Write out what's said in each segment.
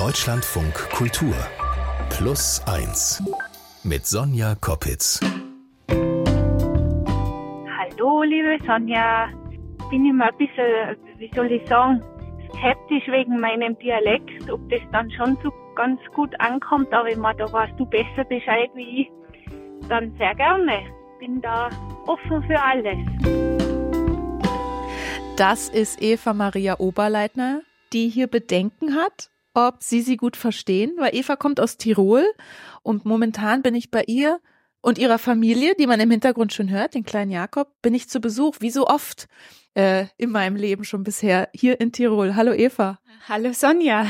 Deutschlandfunk Kultur Plus 1 mit Sonja Koppitz. Hallo, liebe Sonja. Bin immer ein bisschen, wie soll ich sagen, skeptisch wegen meinem Dialekt, ob das dann schon so ganz gut ankommt, aber ich meine, da weißt du besser Bescheid wie ich. Dann sehr gerne. Bin da offen für alles. Das ist Eva Maria Oberleitner, die hier Bedenken hat, ob Sie sie gut verstehen, weil Eva kommt aus Tirol und momentan bin ich bei ihr und ihrer Familie, die man im Hintergrund schon hört, den kleinen Jakob, bin ich zu Besuch, wie so oft äh, in meinem Leben schon bisher hier in Tirol. Hallo Eva. Hallo Sonja.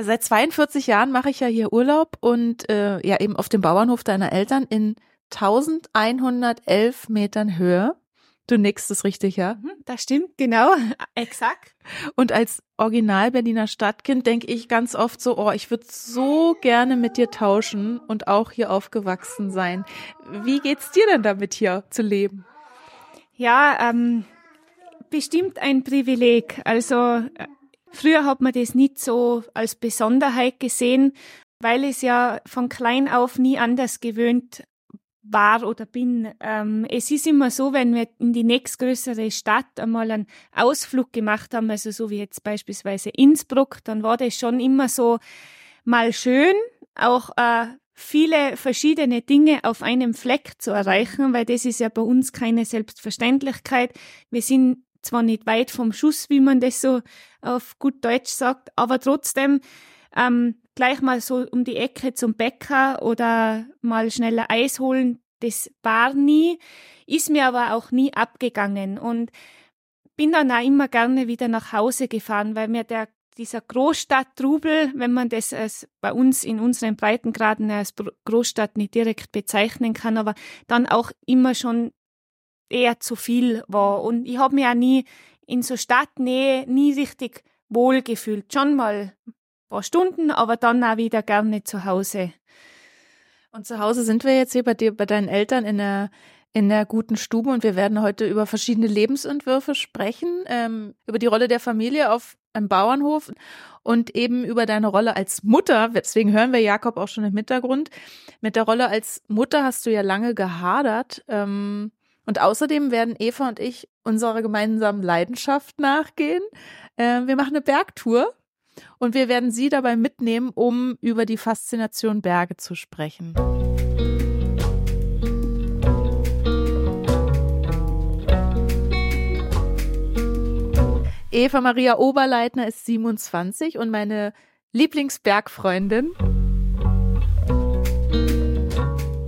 Seit 42 Jahren mache ich ja hier Urlaub und äh, ja eben auf dem Bauernhof deiner Eltern in 1111 Metern Höhe. Du nickst es richtig, ja? Mhm, das stimmt, genau, exakt. Und als Original Berliner Stadtkind denke ich ganz oft so, oh, ich würde so gerne mit dir tauschen und auch hier aufgewachsen sein. Wie geht's dir denn damit hier zu leben? Ja, ähm, bestimmt ein Privileg. Also äh, früher hat man das nicht so als Besonderheit gesehen, weil es ja von klein auf nie anders gewöhnt war oder bin. Ähm, es ist immer so, wenn wir in die nächstgrößere Stadt einmal einen Ausflug gemacht haben, also so wie jetzt beispielsweise Innsbruck, dann war das schon immer so mal schön, auch äh, viele verschiedene Dinge auf einem Fleck zu erreichen, weil das ist ja bei uns keine Selbstverständlichkeit. Wir sind zwar nicht weit vom Schuss, wie man das so auf gut Deutsch sagt, aber trotzdem ähm, gleich mal so um die Ecke zum Bäcker oder mal schneller Eis holen, das war nie, ist mir aber auch nie abgegangen und bin dann auch immer gerne wieder nach Hause gefahren, weil mir der dieser Großstadttrubel, wenn man das als bei uns in unseren Breitengraden als Großstadt nicht direkt bezeichnen kann, aber dann auch immer schon eher zu viel war. Und ich habe mich auch nie in so Stadtnähe nie richtig wohl gefühlt. Schon mal paar Stunden, aber dann auch wieder gerne zu Hause. Und zu Hause sind wir jetzt hier bei dir, bei deinen Eltern in der in der guten Stube und wir werden heute über verschiedene Lebensentwürfe sprechen, ähm, über die Rolle der Familie auf einem Bauernhof und eben über deine Rolle als Mutter. Deswegen hören wir Jakob auch schon im Hintergrund. Mit der Rolle als Mutter hast du ja lange gehadert. Ähm, und außerdem werden Eva und ich unserer gemeinsamen Leidenschaft nachgehen. Äh, wir machen eine Bergtour und wir werden Sie dabei mitnehmen, um über die Faszination Berge zu sprechen. Eva Maria Oberleitner ist 27 und meine Lieblingsbergfreundin.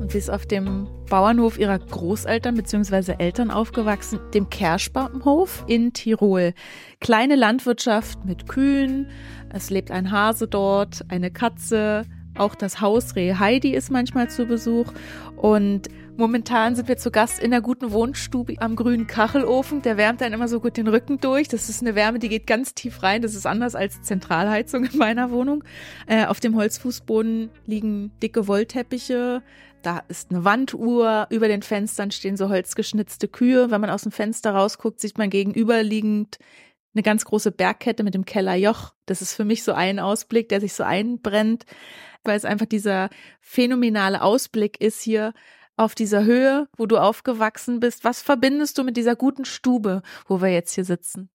Und sie ist auf dem Bauernhof ihrer Großeltern bzw. Eltern aufgewachsen, dem Kerschbaumhof in Tirol. Kleine Landwirtschaft mit Kühen, es lebt ein Hase dort, eine Katze, auch das Hausreh Heidi ist manchmal zu Besuch und momentan sind wir zu Gast in der guten Wohnstube am grünen Kachelofen. Der wärmt dann immer so gut den Rücken durch. Das ist eine Wärme, die geht ganz tief rein. Das ist anders als Zentralheizung in meiner Wohnung. Äh, auf dem Holzfußboden liegen dicke Wollteppiche. Da ist eine Wanduhr, über den Fenstern stehen so holzgeschnitzte Kühe. Wenn man aus dem Fenster rausguckt, sieht man gegenüberliegend eine ganz große Bergkette mit dem Kellerjoch. Das ist für mich so ein Ausblick, der sich so einbrennt, weil es einfach dieser phänomenale Ausblick ist hier auf dieser Höhe, wo du aufgewachsen bist. Was verbindest du mit dieser guten Stube, wo wir jetzt hier sitzen?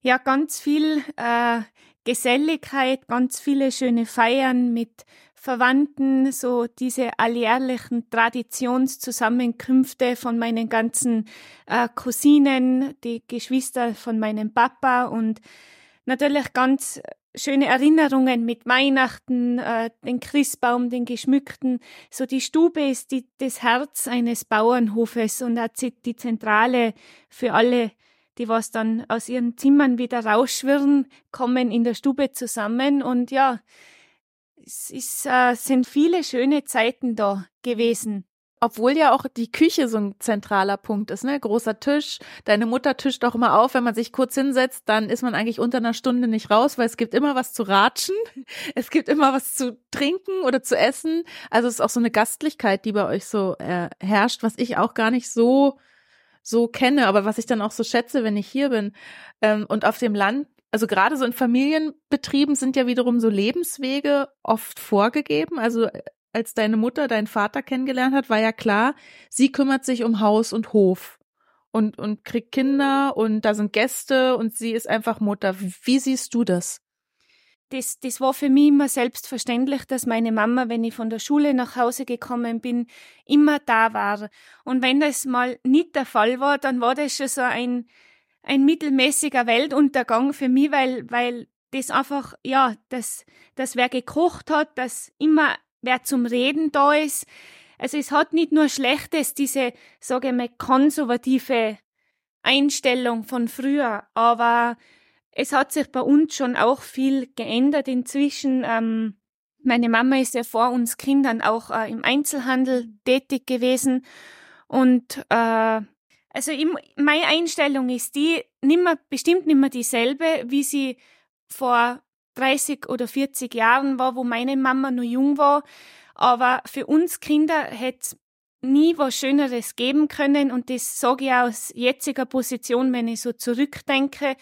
Ja, ganz viel äh, Geselligkeit, ganz viele schöne Feiern mit Verwandten, so diese alljährlichen Traditionszusammenkünfte von meinen ganzen äh, Cousinen, die Geschwister von meinem Papa und natürlich ganz schöne Erinnerungen mit Weihnachten, äh, den Christbaum, den geschmückten. So die Stube ist die, das Herz eines Bauernhofes und hat die Zentrale für alle, die was dann aus ihren Zimmern wieder rausschwirren, kommen in der Stube zusammen und ja, es ist, äh, sind viele schöne Zeiten da gewesen. Obwohl ja auch die Küche so ein zentraler Punkt ist, ne? Großer Tisch. Deine Mutter tischt auch immer auf, wenn man sich kurz hinsetzt, dann ist man eigentlich unter einer Stunde nicht raus, weil es gibt immer was zu ratschen. Es gibt immer was zu trinken oder zu essen. Also es ist auch so eine Gastlichkeit, die bei euch so äh, herrscht, was ich auch gar nicht so so kenne, aber was ich dann auch so schätze, wenn ich hier bin. Ähm, und auf dem Land also gerade so in Familienbetrieben sind ja wiederum so Lebenswege oft vorgegeben. Also äh, als deine Mutter deinen Vater kennengelernt hat, war ja klar, sie kümmert sich um Haus und Hof und, und kriegt Kinder und da sind Gäste und sie ist einfach Mutter. Wie siehst du das? Das, das war für mich immer selbstverständlich, dass meine Mama, wenn ich von der Schule nach Hause gekommen bin, immer da war. Und wenn das mal nicht der Fall war, dann war das schon so ein, ein mittelmäßiger Weltuntergang für mich, weil, weil das einfach, ja, dass, dass wer gekocht hat, dass immer wer zum Reden da ist. Also es hat nicht nur Schlechtes, diese, sage ich mal, konservative Einstellung von früher, aber es hat sich bei uns schon auch viel geändert inzwischen. Ähm, meine Mama ist ja vor uns Kindern auch äh, im Einzelhandel tätig gewesen und äh, also im, meine Einstellung ist die nimmer, bestimmt nicht mehr dieselbe, wie sie vor 30 oder 40 Jahren war, wo meine Mama noch jung war. Aber für uns Kinder hätte nie was Schöneres geben können und das sage ich aus jetziger Position, wenn ich so zurückdenke,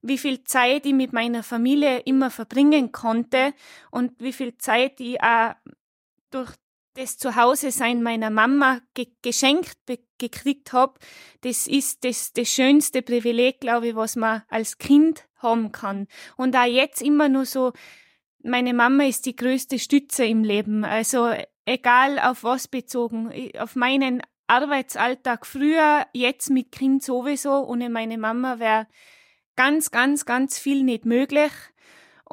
wie viel Zeit ich mit meiner Familie immer verbringen konnte und wie viel Zeit ich auch durch das Zuhause-Sein meiner Mama ge geschenkt gekriegt habe, das ist das, das schönste Privileg, glaube ich, was man als Kind haben kann. Und auch jetzt immer nur so, meine Mama ist die größte Stütze im Leben. Also egal auf was bezogen, auf meinen Arbeitsalltag früher, jetzt mit Kind sowieso, ohne meine Mama wäre ganz, ganz, ganz viel nicht möglich.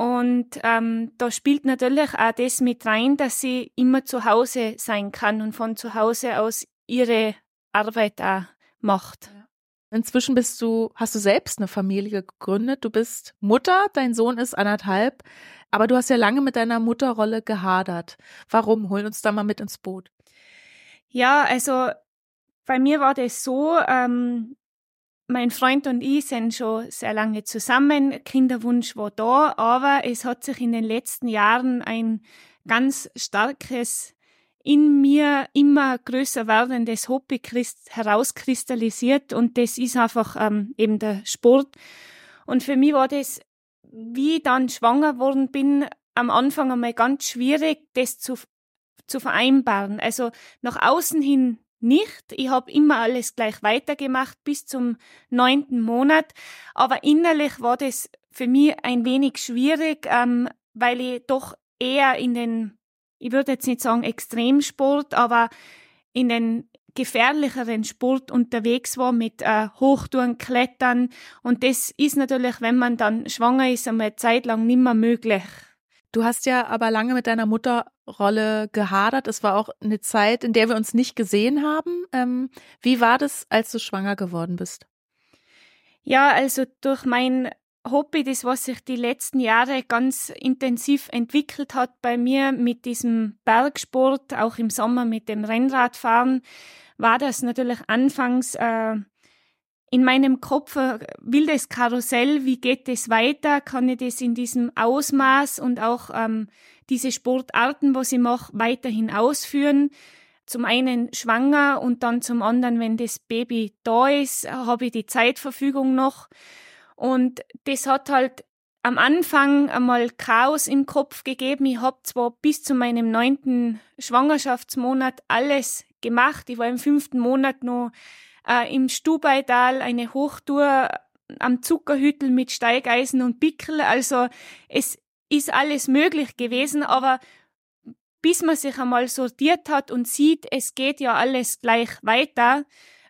Und ähm, da spielt natürlich auch das mit rein, dass sie immer zu Hause sein kann und von zu Hause aus ihre Arbeit auch macht. Inzwischen bist du, hast du selbst eine Familie gegründet. Du bist Mutter, dein Sohn ist anderthalb, aber du hast ja lange mit deiner Mutterrolle gehadert. Warum? Hol uns da mal mit ins Boot. Ja, also bei mir war das so, ähm, mein Freund und ich sind schon sehr lange zusammen. Kinderwunsch war da, aber es hat sich in den letzten Jahren ein ganz starkes in mir immer größer werdendes Hobby herauskristallisiert und das ist einfach ähm, eben der Sport. Und für mich war das, wie ich dann schwanger worden bin, am Anfang einmal ganz schwierig, das zu, zu vereinbaren. Also nach außen hin nicht. Ich habe immer alles gleich weitergemacht bis zum neunten Monat. Aber innerlich war das für mich ein wenig schwierig, ähm, weil ich doch eher in den, ich würde jetzt nicht sagen Extremsport, aber in den gefährlicheren Sport unterwegs war mit äh, Hochtouren, Klettern. Und das ist natürlich, wenn man dann schwanger ist, einmal Zeit lang nicht mehr möglich. Du hast ja aber lange mit deiner Mutterrolle gehadert. Es war auch eine Zeit, in der wir uns nicht gesehen haben. Ähm, wie war das, als du schwanger geworden bist? Ja, also durch mein Hobby, das was sich die letzten Jahre ganz intensiv entwickelt hat bei mir mit diesem Bergsport, auch im Sommer mit dem Rennradfahren, war das natürlich anfangs äh, in meinem Kopf ein wildes Karussell, wie geht es weiter? Kann ich das in diesem Ausmaß und auch ähm, diese Sportarten, was ich mache, weiterhin ausführen? Zum einen schwanger und dann zum anderen, wenn das Baby da ist, habe ich die Zeitverfügung noch. Und das hat halt am Anfang einmal Chaos im Kopf gegeben. Ich habe zwar bis zu meinem neunten Schwangerschaftsmonat alles gemacht. Ich war im fünften Monat noch äh, im Stubaital eine Hochtour am Zuckerhüttel mit Steigeisen und Pickel. Also es ist alles möglich gewesen, aber bis man sich einmal sortiert hat und sieht, es geht ja alles gleich weiter,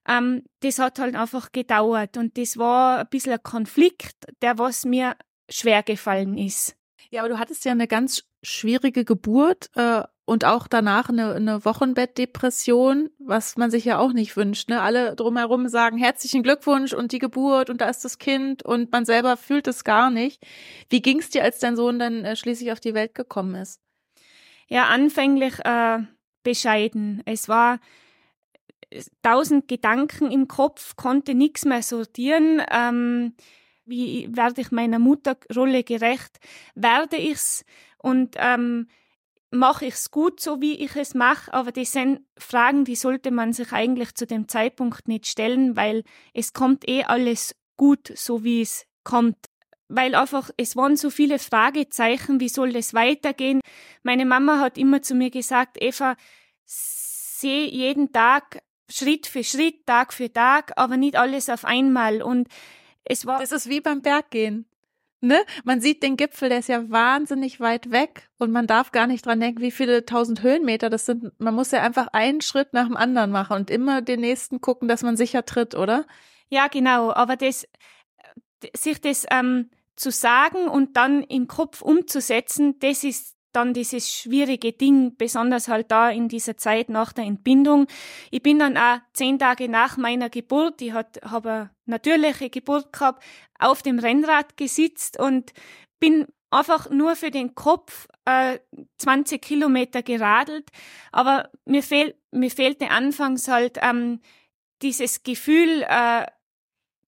ähm, das hat halt einfach gedauert. Und das war ein bisschen ein Konflikt, der was mir schwer gefallen ist. Ja, aber du hattest ja eine ganz schwierige Geburt äh, und auch danach eine, eine Wochenbettdepression, was man sich ja auch nicht wünscht. Ne? Alle drumherum sagen herzlichen Glückwunsch und die Geburt und da ist das Kind und man selber fühlt es gar nicht. Wie ging es dir, als dein Sohn dann äh, schließlich auf die Welt gekommen ist? Ja, anfänglich äh, bescheiden. Es war tausend Gedanken im Kopf, konnte nichts mehr sortieren. Ähm, wie werde ich meiner Mutterrolle gerecht? Werde ich's? Und ähm, mache ich es gut, so wie ich es mache, aber das sind Fragen, die sollte man sich eigentlich zu dem Zeitpunkt nicht stellen, weil es kommt eh alles gut, so wie es kommt. weil einfach es waren so viele Fragezeichen, wie soll das weitergehen. Meine Mama hat immer zu mir gesagt, Eva, seh jeden Tag Schritt für Schritt, Tag für Tag, aber nicht alles auf einmal. Und es war. Das ist wie beim Berggehen. Ne? Man sieht den Gipfel, der ist ja wahnsinnig weit weg und man darf gar nicht dran denken, wie viele tausend Höhenmeter das sind. Man muss ja einfach einen Schritt nach dem anderen machen und immer den nächsten gucken, dass man sicher tritt, oder? Ja, genau. Aber das, sich das ähm, zu sagen und dann im Kopf umzusetzen, das ist dann dieses schwierige Ding, besonders halt da in dieser Zeit nach der Entbindung. Ich bin dann auch zehn Tage nach meiner Geburt, ich habe eine natürliche Geburt gehabt, auf dem Rennrad gesitzt und bin einfach nur für den Kopf äh, 20 Kilometer geradelt. Aber mir fehlt mir fehlte anfangs halt ähm, dieses Gefühl äh,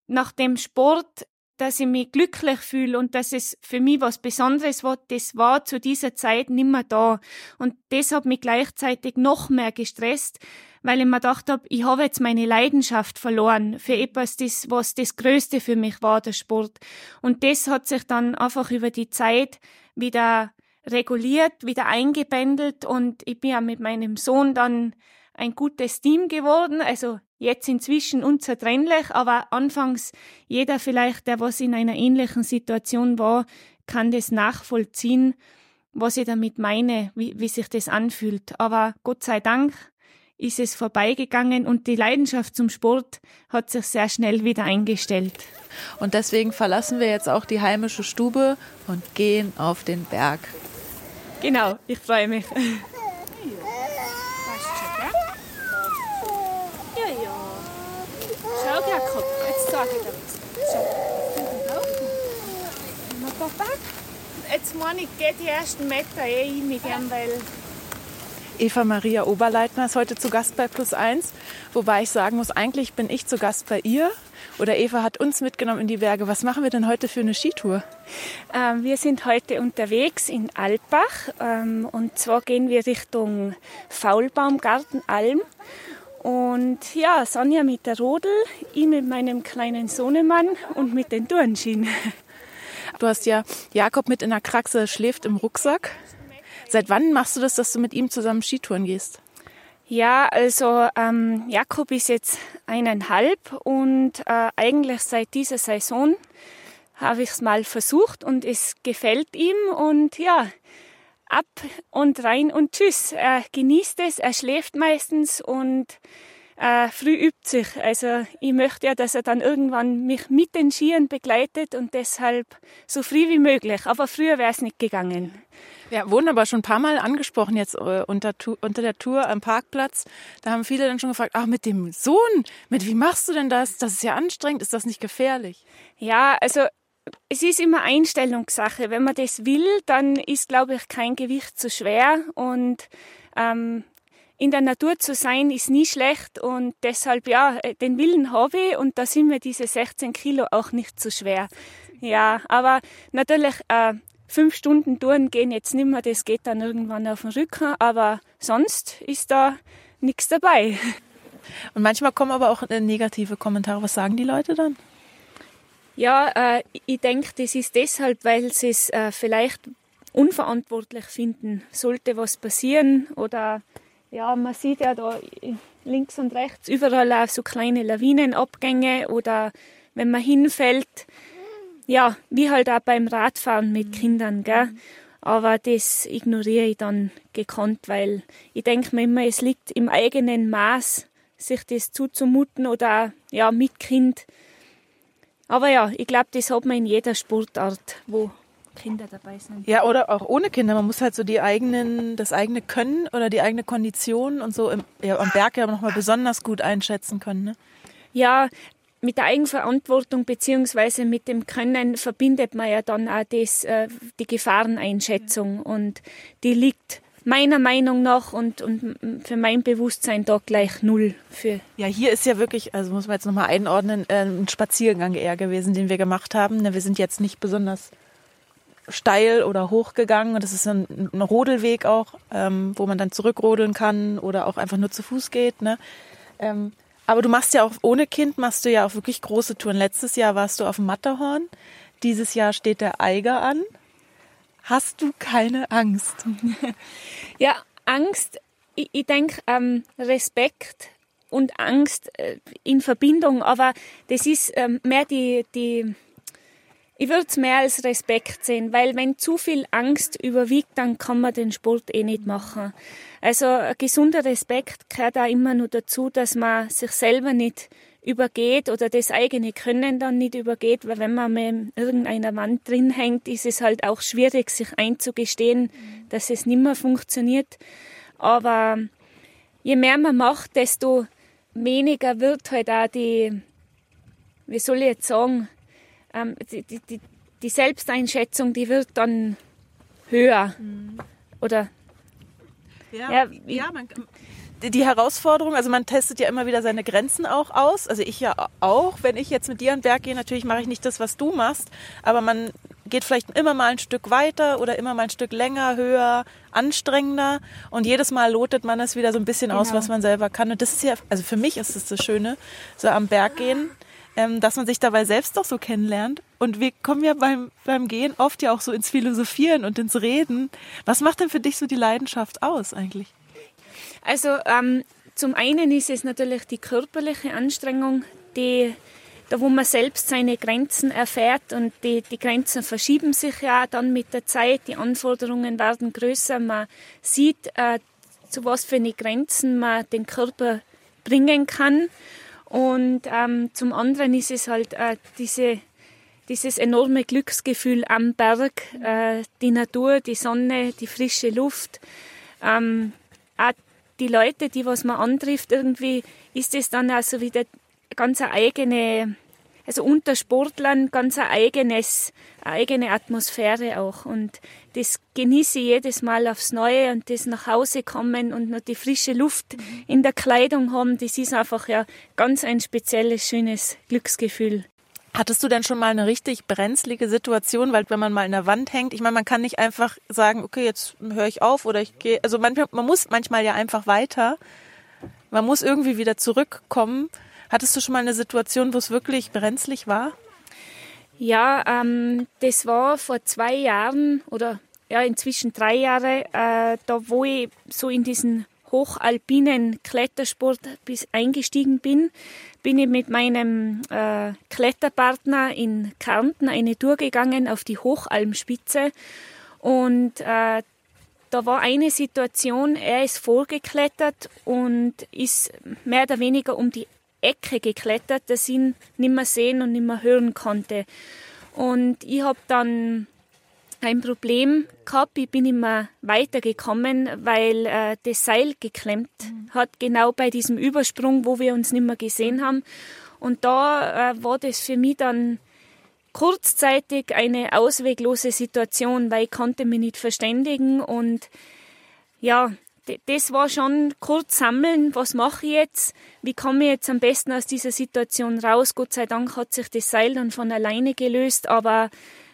nach dem Sport dass ich mich glücklich fühle und dass es für mich was Besonderes war, das war zu dieser Zeit nimmer da. Und das hat mich gleichzeitig noch mehr gestresst, weil ich mir gedacht habe, ich habe jetzt meine Leidenschaft verloren für etwas, das, was das Größte für mich war, der Sport. Und das hat sich dann einfach über die Zeit wieder reguliert, wieder eingebändelt und ich bin ja mit meinem Sohn dann ein gutes Team geworden. Also jetzt inzwischen unzertrennlich, aber anfangs jeder vielleicht, der was in einer ähnlichen Situation war, kann das nachvollziehen, was ich damit meine, wie, wie sich das anfühlt. Aber Gott sei Dank ist es vorbeigegangen und die Leidenschaft zum Sport hat sich sehr schnell wieder eingestellt. Und deswegen verlassen wir jetzt auch die heimische Stube und gehen auf den Berg. Genau, ich freue mich. Jetzt meine ich, geht die ersten Meter eh ein mit ihm, weil Eva Maria Oberleitner ist heute zu Gast bei Plus Eins, wobei ich sagen muss, eigentlich bin ich zu Gast bei ihr. Oder Eva hat uns mitgenommen in die Berge. Was machen wir denn heute für eine Skitour? Ähm, wir sind heute unterwegs in Alpbach. Ähm, und zwar gehen wir Richtung Faulbaumgarten Alm und ja, Sonja mit der Rodel, ich mit meinem kleinen Sohnemann und mit den Turnschienen. Du hast ja Jakob mit in der Kraxe, schläft im Rucksack. Seit wann machst du das, dass du mit ihm zusammen Skitouren gehst? Ja, also ähm, Jakob ist jetzt eineinhalb und äh, eigentlich seit dieser Saison habe ich es mal versucht und es gefällt ihm und ja, ab und rein und tschüss. Er genießt es, er schläft meistens und äh, früh übt sich. Also ich möchte ja, dass er dann irgendwann mich mit den Skiern begleitet und deshalb so früh wie möglich. Aber früher wäre es nicht gegangen. Ja, wurden aber schon ein paar Mal angesprochen jetzt äh, unter, unter der Tour am Parkplatz. Da haben viele dann schon gefragt, ach, mit dem Sohn, mit wie machst du denn das? Das ist ja anstrengend, ist das nicht gefährlich? Ja, also es ist immer Einstellungssache. Wenn man das will, dann ist, glaube ich, kein Gewicht zu schwer und ähm, in der Natur zu sein ist nie schlecht und deshalb ja, äh, den Willen habe ich und da sind mir diese 16 Kilo auch nicht zu schwer. Ja, aber natürlich äh, fünf Stunden Touren gehen jetzt nicht mehr, das geht dann irgendwann auf den Rücken, aber sonst ist da nichts dabei. Und manchmal kommen aber auch negative Kommentare. Was sagen die Leute dann? Ja, äh, ich denke, das ist deshalb, weil sie es äh, vielleicht unverantwortlich finden. Sollte was passieren oder ja, man sieht ja da links und rechts überall auch so kleine Lawinenabgänge oder wenn man hinfällt, ja, wie halt auch beim Radfahren mit Kindern, gell? Aber das ignoriere ich dann gekonnt, weil ich denke mir immer, es liegt im eigenen Maß, sich das zuzumuten oder ja, mit Kind aber ja, ich glaube, das hat man in jeder Sportart, wo Kinder dabei sind. Ja, oder auch ohne Kinder. Man muss halt so die eigenen, das eigene Können oder die eigene Kondition und so im, ja, am Berg ja nochmal besonders gut einschätzen können. Ne? Ja, mit der Eigenverantwortung beziehungsweise mit dem Können verbindet man ja dann auch das, äh, die Gefahreneinschätzung und die liegt meiner Meinung nach und, und für mein Bewusstsein da gleich null für. Ja, hier ist ja wirklich, also muss man jetzt nochmal einordnen, äh, ein Spaziergang eher gewesen, den wir gemacht haben. Ne, wir sind jetzt nicht besonders steil oder hoch gegangen und das ist ein, ein Rodelweg auch, ähm, wo man dann zurückrodeln kann oder auch einfach nur zu Fuß geht. Ne? Ähm, aber du machst ja auch ohne Kind machst du ja auch wirklich große Touren. Letztes Jahr warst du auf dem Matterhorn. dieses Jahr steht der Eiger an. Hast du keine Angst? ja, Angst, ich, ich denke, ähm, Respekt und Angst äh, in Verbindung, aber das ist ähm, mehr die, die ich würde es mehr als Respekt sehen, weil wenn zu viel Angst überwiegt, dann kann man den Sport eh nicht machen. Also gesunder Respekt gehört auch immer nur dazu, dass man sich selber nicht übergeht oder das eigene Können dann nicht übergeht, weil wenn man mit irgendeiner Wand drin hängt, ist es halt auch schwierig, sich einzugestehen, dass es nicht mehr funktioniert. Aber je mehr man macht, desto weniger wird halt auch die, wie soll ich jetzt sagen, ähm, die, die, die, Selbsteinschätzung, die wird dann höher. Mhm. Oder ja, ja, ja man, die Herausforderung, also man testet ja immer wieder seine Grenzen auch aus. Also ich ja auch, wenn ich jetzt mit dir an den Berg gehe, natürlich mache ich nicht das, was du machst, aber man geht vielleicht immer mal ein Stück weiter oder immer mal ein Stück länger, höher, anstrengender und jedes Mal lotet man es wieder so ein bisschen genau. aus, was man selber kann. Und das ist ja, also für mich ist es das Schöne, so am Berg gehen, ähm, dass man sich dabei selbst doch so kennenlernt. Und wir kommen ja beim, beim Gehen oft ja auch so ins Philosophieren und ins Reden. Was macht denn für dich so die Leidenschaft aus eigentlich? Also ähm, zum einen ist es natürlich die körperliche Anstrengung, die da wo man selbst seine Grenzen erfährt und die, die Grenzen verschieben sich ja dann mit der Zeit, die Anforderungen werden größer, man sieht, äh, zu was für eine Grenzen man den Körper bringen kann. Und ähm, zum anderen ist es halt äh, diese, dieses enorme Glücksgefühl am Berg, äh, die Natur, die Sonne, die frische Luft, ähm, auch die Leute, die was man antrifft, irgendwie ist es dann also wieder ganz eine eigene, also unter Sportlern ganz ein eigenes, eine eigene Atmosphäre auch. Und das genieße ich jedes Mal aufs Neue und das nach Hause kommen und noch die frische Luft in der Kleidung haben, das ist einfach ja ganz ein spezielles, schönes Glücksgefühl. Hattest du denn schon mal eine richtig brenzlige Situation, weil wenn man mal in der Wand hängt, ich meine, man kann nicht einfach sagen, okay, jetzt höre ich auf oder ich gehe, also man, man muss manchmal ja einfach weiter. Man muss irgendwie wieder zurückkommen. Hattest du schon mal eine Situation, wo es wirklich brenzlig war? Ja, ähm, das war vor zwei Jahren oder ja inzwischen drei Jahre, äh, da wo ich so in diesen hochalpinen Klettersport bis eingestiegen bin, bin ich mit meinem äh, Kletterpartner in Kärnten eine Tour gegangen auf die Hochalmspitze und äh, da war eine Situation, er ist vorgeklettert und ist mehr oder weniger um die Ecke geklettert, dass ich ihn nicht mehr sehen und nicht mehr hören konnte. Und ich habe dann ein Problem gehabt. Ich bin immer weitergekommen, weil äh, das Seil geklemmt mhm. hat, genau bei diesem Übersprung, wo wir uns nicht mehr gesehen haben. Und da äh, war das für mich dann kurzzeitig eine ausweglose Situation, weil ich konnte mich nicht verständigen und ja, das war schon kurz sammeln, was mache ich jetzt, wie komme ich jetzt am besten aus dieser Situation raus. Gott sei Dank hat sich das Seil dann von alleine gelöst, aber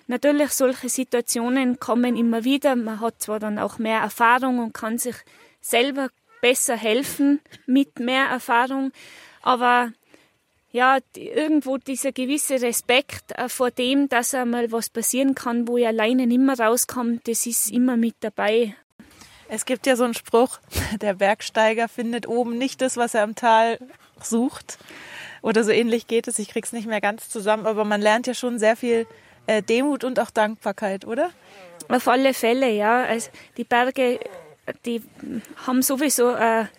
Natürlich, solche Situationen kommen immer wieder. Man hat zwar dann auch mehr Erfahrung und kann sich selber besser helfen mit mehr Erfahrung, aber ja, irgendwo dieser gewisse Respekt äh, vor dem, dass einmal was passieren kann, wo ich alleine nicht mehr rauskomme, das ist immer mit dabei. Es gibt ja so einen Spruch, der Bergsteiger findet oben nicht das, was er im Tal sucht. Oder so ähnlich geht es. Ich krieg's nicht mehr ganz zusammen, aber man lernt ja schon sehr viel äh, Demut und auch Dankbarkeit, oder? Auf alle Fälle, ja. Also die Berge, die haben sowieso eine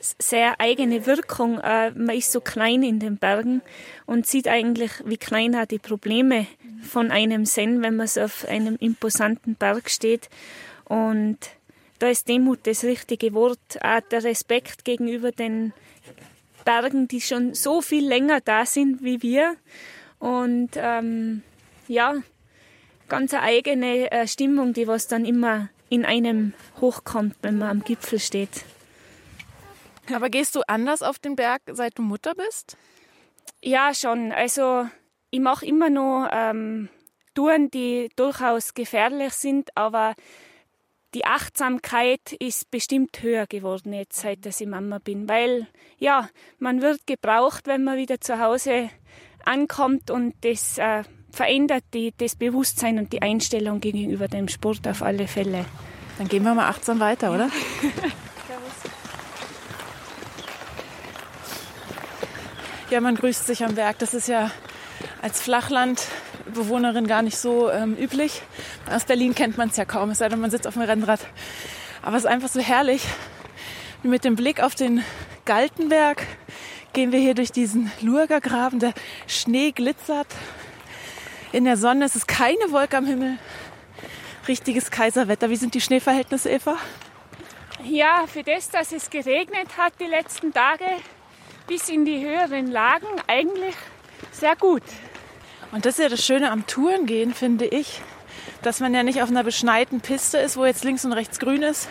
sehr eigene Wirkung. Äh, man ist so klein in den Bergen und sieht eigentlich, wie klein auch die Probleme von einem sind, wenn man so auf einem imposanten Berg steht. Und da ist Demut das richtige Wort. Auch der Respekt gegenüber den Bergen, die schon so viel länger da sind wie wir. Und ähm, ja, ganz eine eigene äh, Stimmung, die was dann immer in einem hochkommt, wenn man am Gipfel steht. Aber gehst du anders auf den Berg, seit du Mutter bist? Ja, schon. Also ich mache immer noch ähm, Touren, die durchaus gefährlich sind, aber die Achtsamkeit ist bestimmt höher geworden jetzt, seit ich Mama bin, weil ja, man wird gebraucht, wenn man wieder zu Hause ankommt und das äh, verändert die, das Bewusstsein und die Einstellung gegenüber dem Sport auf alle Fälle. Dann gehen wir mal achtsam weiter, oder? ja, man grüßt sich am Berg. Das ist ja als Flachlandbewohnerin gar nicht so ähm, üblich. Aus Berlin kennt man es ja kaum, es sei denn, man sitzt auf dem Rennrad. Aber es ist einfach so herrlich. Mit dem Blick auf den Galtenberg gehen wir hier durch diesen Lurgergraben. Der Schnee glitzert. In der Sonne es ist keine Wolke am Himmel. Richtiges Kaiserwetter. Wie sind die Schneeverhältnisse, Eva? Ja, für das, dass es geregnet hat die letzten Tage bis in die höheren Lagen, eigentlich sehr gut. Und das ist ja das Schöne am Tourengehen, finde ich, dass man ja nicht auf einer beschneiten Piste ist, wo jetzt links und rechts grün ist,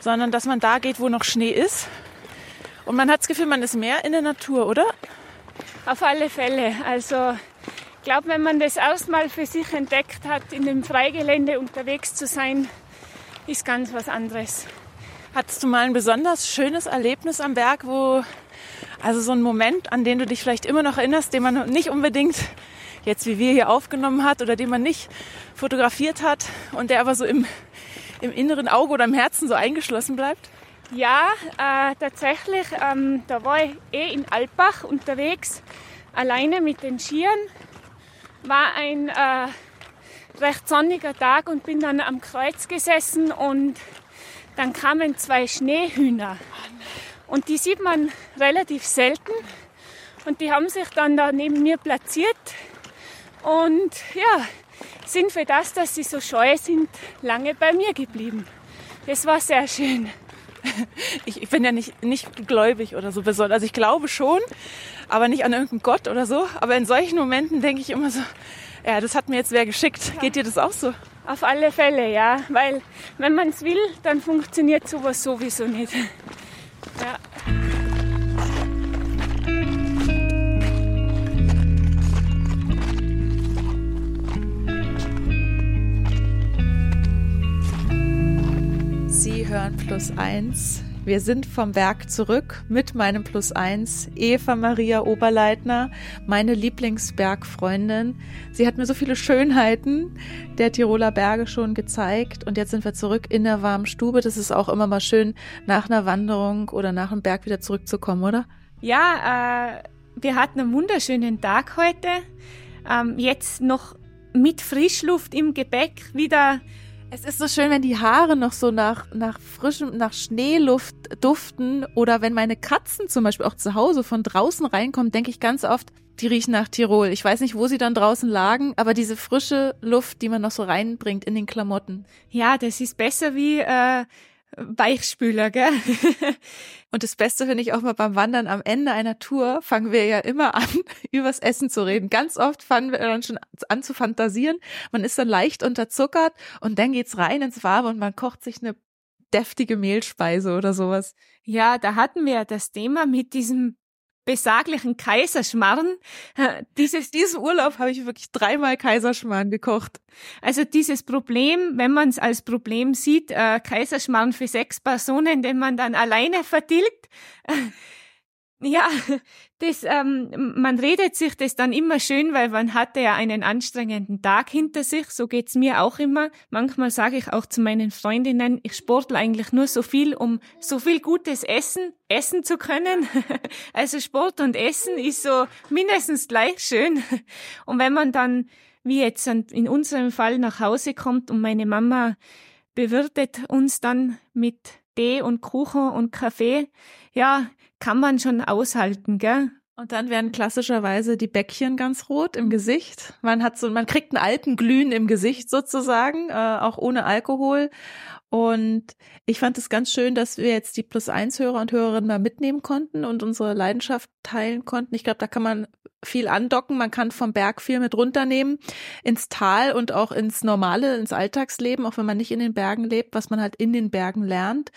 sondern dass man da geht, wo noch Schnee ist. Und man hat das Gefühl, man ist mehr in der Natur, oder? Auf alle Fälle. Also glaube, wenn man das erstmal für sich entdeckt hat, in dem Freigelände unterwegs zu sein, ist ganz was anderes. Hattest du mal ein besonders schönes Erlebnis am Berg, wo also so ein Moment, an den du dich vielleicht immer noch erinnerst, den man nicht unbedingt jetzt wie wir hier aufgenommen hat oder den man nicht fotografiert hat und der aber so im, im inneren Auge oder im Herzen so eingeschlossen bleibt? Ja, äh, tatsächlich. Ähm, da war ich eh in Alpbach unterwegs, alleine mit den Skiern. War ein äh, recht sonniger Tag und bin dann am Kreuz gesessen und dann kamen zwei Schneehühner. Und die sieht man relativ selten. Und die haben sich dann da neben mir platziert und ja, sind für das, dass sie so scheu sind, lange bei mir geblieben. Das war sehr schön. Ich, ich bin ja nicht, nicht gläubig oder so besonders. Also ich glaube schon, aber nicht an irgendeinen Gott oder so. Aber in solchen Momenten denke ich immer so, ja, das hat mir jetzt wer geschickt. Geht dir das auch so? Auf alle Fälle, ja. Weil wenn man es will, dann funktioniert sowas sowieso nicht. Ja. Sie hören Plus Eins. Wir sind vom Berg zurück mit meinem Plus Eins, Eva Maria Oberleitner, meine Lieblingsbergfreundin. Sie hat mir so viele Schönheiten der Tiroler Berge schon gezeigt und jetzt sind wir zurück in der warmen Stube. Das ist auch immer mal schön, nach einer Wanderung oder nach einem Berg wieder zurückzukommen, oder? Ja, äh, wir hatten einen wunderschönen Tag heute. Ähm, jetzt noch mit Frischluft im Gepäck wieder es ist so schön, wenn die Haare noch so nach, nach frischem, nach Schneeluft duften oder wenn meine Katzen zum Beispiel auch zu Hause von draußen reinkommen, denke ich ganz oft, die riechen nach Tirol. Ich weiß nicht, wo sie dann draußen lagen, aber diese frische Luft, die man noch so reinbringt in den Klamotten. Ja, das ist besser wie äh, Weichspüler, gell? Und das Beste finde ich auch mal beim Wandern am Ende einer Tour fangen wir ja immer an, übers Essen zu reden. Ganz oft fangen wir dann schon an zu fantasieren. Man ist dann leicht unterzuckert und dann geht's rein ins Warme und man kocht sich eine deftige Mehlspeise oder sowas. Ja, da hatten wir das Thema mit diesem besaglichen Kaiserschmarrn. Dieses, diesen Urlaub habe ich wirklich dreimal Kaiserschmarrn gekocht. Also dieses Problem, wenn man es als Problem sieht, äh, Kaiserschmarrn für sechs Personen, den man dann alleine vertilgt, ja, das, ähm, man redet sich das dann immer schön, weil man hatte ja einen anstrengenden Tag hinter sich. So geht's mir auch immer. Manchmal sage ich auch zu meinen Freundinnen, ich sportle eigentlich nur so viel, um so viel gutes Essen essen zu können. Also Sport und Essen ist so mindestens gleich schön. Und wenn man dann, wie jetzt in unserem Fall, nach Hause kommt und meine Mama bewirtet uns dann mit Tee und Kuchen und Kaffee, ja, kann man schon aushalten, gell? Und dann werden klassischerweise die Bäckchen ganz rot im Gesicht. Man hat so, man kriegt einen alten Glühen im Gesicht sozusagen, äh, auch ohne Alkohol. Und ich fand es ganz schön, dass wir jetzt die Plus eins Hörer und Hörerinnen mal mitnehmen konnten und unsere Leidenschaft teilen konnten. Ich glaube, da kann man viel andocken. Man kann vom Berg viel mit runternehmen ins Tal und auch ins normale, ins Alltagsleben, auch wenn man nicht in den Bergen lebt, was man halt in den Bergen lernt.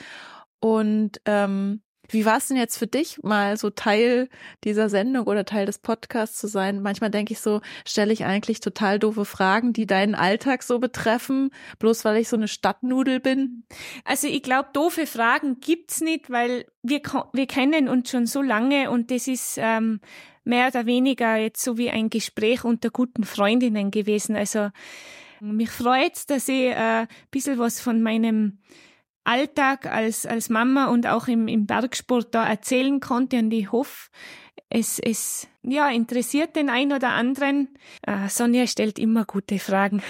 Und ähm, wie war es denn jetzt für dich, mal so Teil dieser Sendung oder Teil des Podcasts zu sein? Manchmal denke ich so, stelle ich eigentlich total doofe Fragen, die deinen Alltag so betreffen, bloß weil ich so eine Stadtnudel bin? Also ich glaube, doofe Fragen gibt's nicht, weil wir, wir kennen uns schon so lange und das ist, ähm, mehr oder weniger jetzt so wie ein Gespräch unter guten Freundinnen gewesen. Also mich freut's, dass ich äh, ein bisschen was von meinem Alltag als, als Mama und auch im, im Bergsport da erzählen konnte und ich hoffe, es, es ja, interessiert den einen oder anderen. Äh, Sonja stellt immer gute Fragen.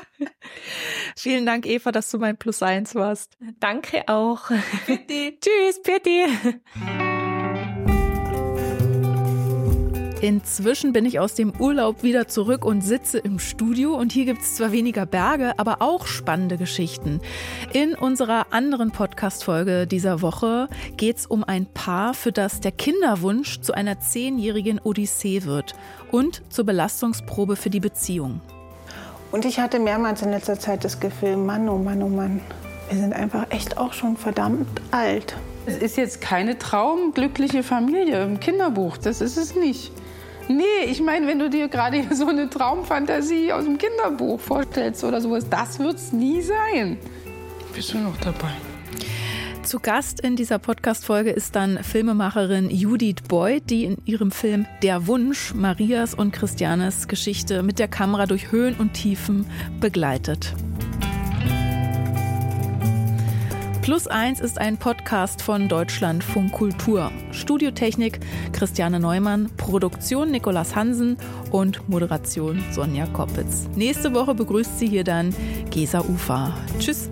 Vielen Dank, Eva, dass du mein Plus eins warst. Danke auch. Pitti. Tschüss, Pitti. Inzwischen bin ich aus dem Urlaub wieder zurück und sitze im Studio und hier gibt es zwar weniger Berge, aber auch spannende Geschichten. In unserer anderen Podcast-Folge dieser Woche geht es um ein Paar, für das der Kinderwunsch zu einer zehnjährigen Odyssee wird und zur Belastungsprobe für die Beziehung. Und ich hatte mehrmals in letzter Zeit das Gefühl, Mann, oh Mann, oh Mann, wir sind einfach echt auch schon verdammt alt. Es ist jetzt keine traumglückliche Familie im Kinderbuch, das ist es nicht. Nee, ich meine, wenn du dir gerade so eine Traumfantasie aus dem Kinderbuch vorstellst oder sowas, das wird es nie sein. Bist du noch dabei? Zu Gast in dieser Podcast-Folge ist dann Filmemacherin Judith Boyd, die in ihrem Film Der Wunsch Marias und Christianes Geschichte mit der Kamera durch Höhen und Tiefen begleitet. Plus eins ist ein Podcast von Deutschlandfunk Kultur. Studiotechnik Christiane Neumann, Produktion Nikolas Hansen und Moderation Sonja Koppitz. Nächste Woche begrüßt sie hier dann Gesa Ufa. Tschüss.